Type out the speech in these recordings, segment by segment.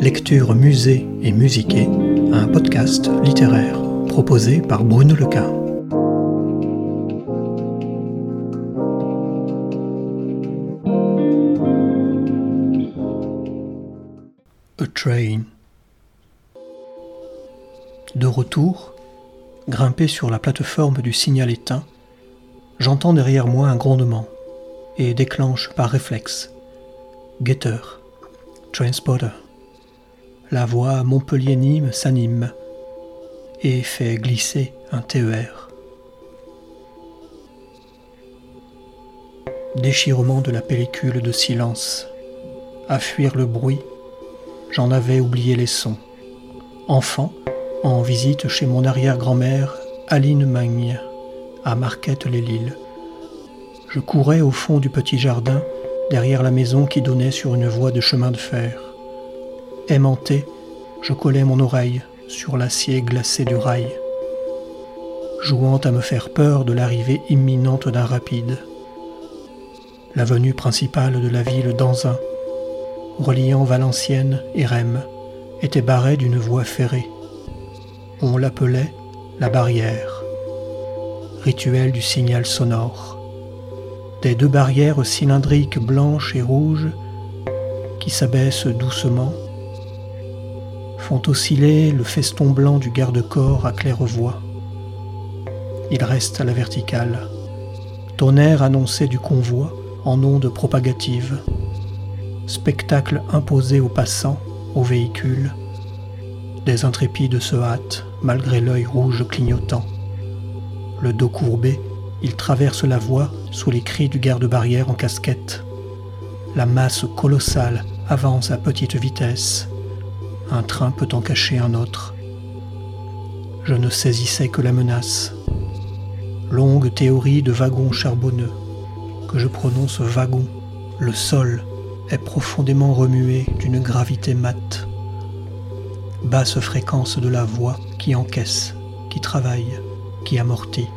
Lecture musée et musiquée, un podcast littéraire proposé par Bruno Lequin. A Train. De retour, grimpé sur la plateforme du signal éteint, j'entends derrière moi un grondement et déclenche par réflexe. Getter, Transporter. La voix Montpellier-Nîmes s'anime et fait glisser un TER. Déchirement de la pellicule de silence. À fuir le bruit, j'en avais oublié les sons. Enfant, en visite chez mon arrière-grand-mère, Aline Magne, à Marquette-les-Lilles. Je courais au fond du petit jardin, derrière la maison qui donnait sur une voie de chemin de fer. Aimanté, je collais mon oreille sur l'acier glacé du rail, jouant à me faire peur de l'arrivée imminente d'un rapide. L'avenue principale de la ville d'Anzin, reliant Valenciennes et Rheims, était barrée d'une voie ferrée. On l'appelait la barrière, rituel du signal sonore. Des deux barrières cylindriques blanches et rouges qui s'abaissent doucement font osciller le feston blanc du garde-corps à claire-voie. Il reste à la verticale. Tonnerre annoncé du convoi en ondes propagatives. Spectacle imposé aux passants, aux véhicules. Des intrépides se hâtent malgré l'œil rouge clignotant. Le dos courbé, il traverse la voie sous les cris du garde-barrière en casquette. La masse colossale avance à petite vitesse un train peut en cacher un autre. Je ne saisissais que la menace. Longue théorie de wagon charbonneux, que je prononce wagon. Le sol est profondément remué d'une gravité mate. Basse fréquence de la voix qui encaisse, qui travaille, qui amortit.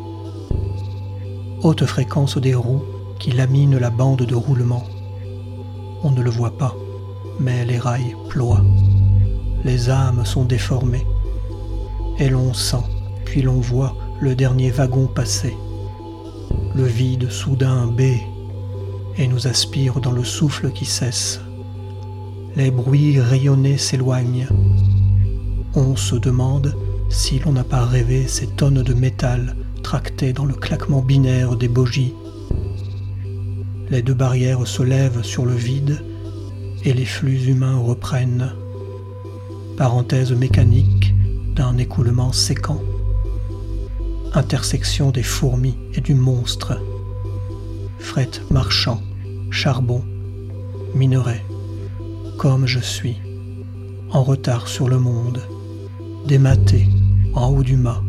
Haute fréquence des roues qui laminent la bande de roulement. On ne le voit pas, mais les rails ploient les âmes sont déformées, et l'on sent, puis l'on voit le dernier wagon passer. Le vide soudain bé et nous aspire dans le souffle qui cesse. Les bruits rayonnés s'éloignent. On se demande si l'on n'a pas rêvé ces tonnes de métal tractées dans le claquement binaire des bogies. Les deux barrières se lèvent sur le vide et les flux humains reprennent parenthèse mécanique d'un écoulement séquent, intersection des fourmis et du monstre, fret marchand, charbon, minerai, comme je suis, en retard sur le monde, dématé en haut du mât,